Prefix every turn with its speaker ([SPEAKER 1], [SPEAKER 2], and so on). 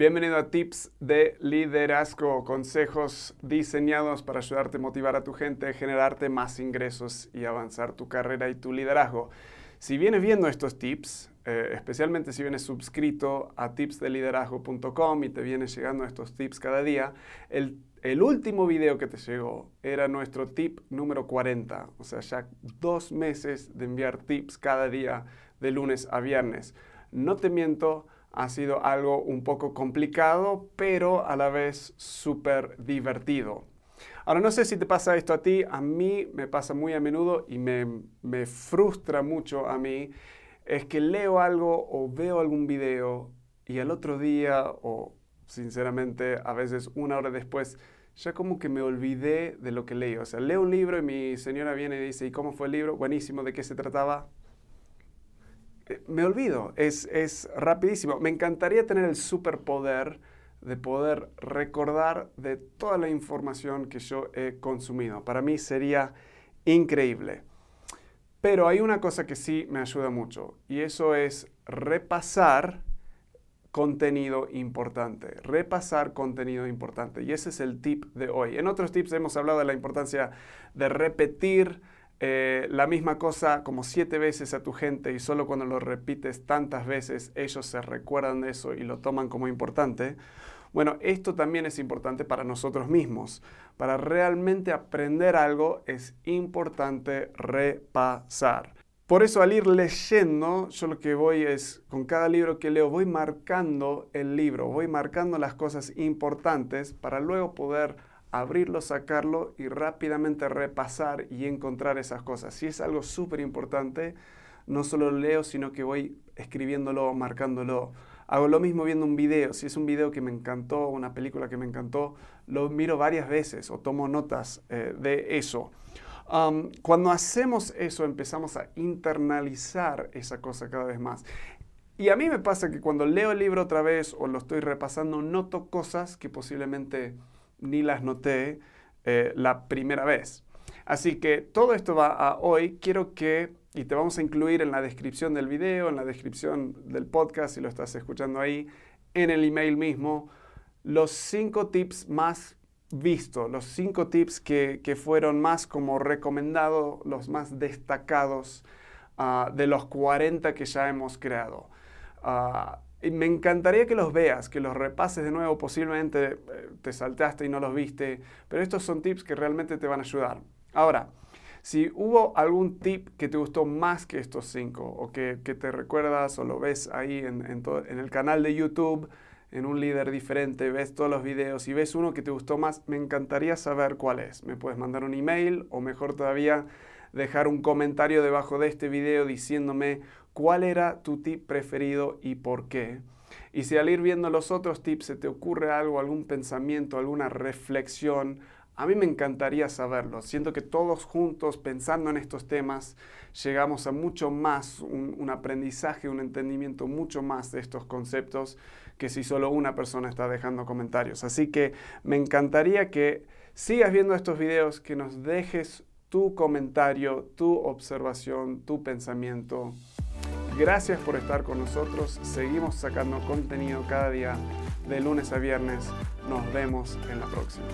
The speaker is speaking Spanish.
[SPEAKER 1] Bienvenido a Tips de Liderazgo, consejos diseñados para ayudarte a motivar a tu gente, generarte más ingresos y avanzar tu carrera y tu liderazgo. Si vienes viendo estos tips, eh, especialmente si vienes suscrito a tipsdeliderazgo.com y te vienes llegando estos tips cada día, el, el último video que te llegó era nuestro tip número 40, o sea, ya dos meses de enviar tips cada día de lunes a viernes. No te miento, ha sido algo un poco complicado, pero a la vez súper divertido. Ahora no sé si te pasa esto a ti, a mí me pasa muy a menudo y me, me frustra mucho a mí, es que leo algo o veo algún video y al otro día o sinceramente a veces una hora después ya como que me olvidé de lo que leo. O sea, leo un libro y mi señora viene y dice, ¿y cómo fue el libro? Buenísimo, ¿de qué se trataba? Me olvido, es, es rapidísimo. Me encantaría tener el superpoder de poder recordar de toda la información que yo he consumido. Para mí sería increíble. Pero hay una cosa que sí me ayuda mucho y eso es repasar contenido importante, repasar contenido importante. Y ese es el tip de hoy. En otros tips hemos hablado de la importancia de repetir eh, la misma cosa como siete veces a tu gente y solo cuando lo repites tantas veces ellos se recuerdan de eso y lo toman como importante. Bueno, esto también es importante para nosotros mismos. Para realmente aprender algo es importante repasar. Por eso al ir leyendo, yo lo que voy es, con cada libro que leo, voy marcando el libro, voy marcando las cosas importantes para luego poder abrirlo, sacarlo y rápidamente repasar y encontrar esas cosas. Si es algo súper importante, no solo lo leo, sino que voy escribiéndolo, marcándolo. Hago lo mismo viendo un video. Si es un video que me encantó, una película que me encantó, lo miro varias veces o tomo notas eh, de eso. Cuando hacemos eso, empezamos a internalizar esa cosa cada vez más. Y a mí me pasa que cuando leo el libro otra vez o lo estoy repasando, noto cosas que posiblemente ni las noté eh, la primera vez. Así que todo esto va a hoy. Quiero que, y te vamos a incluir en la descripción del video, en la descripción del podcast, si lo estás escuchando ahí, en el email mismo, los cinco tips más vistos, los cinco tips que, fueron más como recomendados, los más destacados ah, de los 40 que ya hemos creado. Ah, y me encantaría que los veas, que los repases de nuevo, posiblemente eh, te saltaste y no los viste, pero estos son tips que realmente te van a ayudar. Ahora, si hubo algún tip que te gustó más que estos cinco, o que, te recuerdas o lo ves ahí en, en, el canal de YouTube, en un líder diferente, ves todos los videos y ves uno que te gustó más, me encantaría saber cuál es. Me puedes mandar un email o mejor todavía, dejar un comentario debajo de este video diciéndome cuál era tu tip preferido y por qué. Y si al ir viendo los otros tips se te ocurre algo, algún pensamiento, alguna reflexión, a mí me encantaría saberlo. Siento que todos juntos, pensando en estos temas, llegamos a mucho más, un, aprendizaje, un entendimiento mucho más de estos conceptos que si solo una persona está dejando comentarios. Así que me encantaría que sigas viendo estos videos, que nos dejes tu comentario, tu observación, tu pensamiento. Gracias por estar con nosotros. Seguimos sacando contenido cada día de lunes a viernes. Nos vemos en la próxima.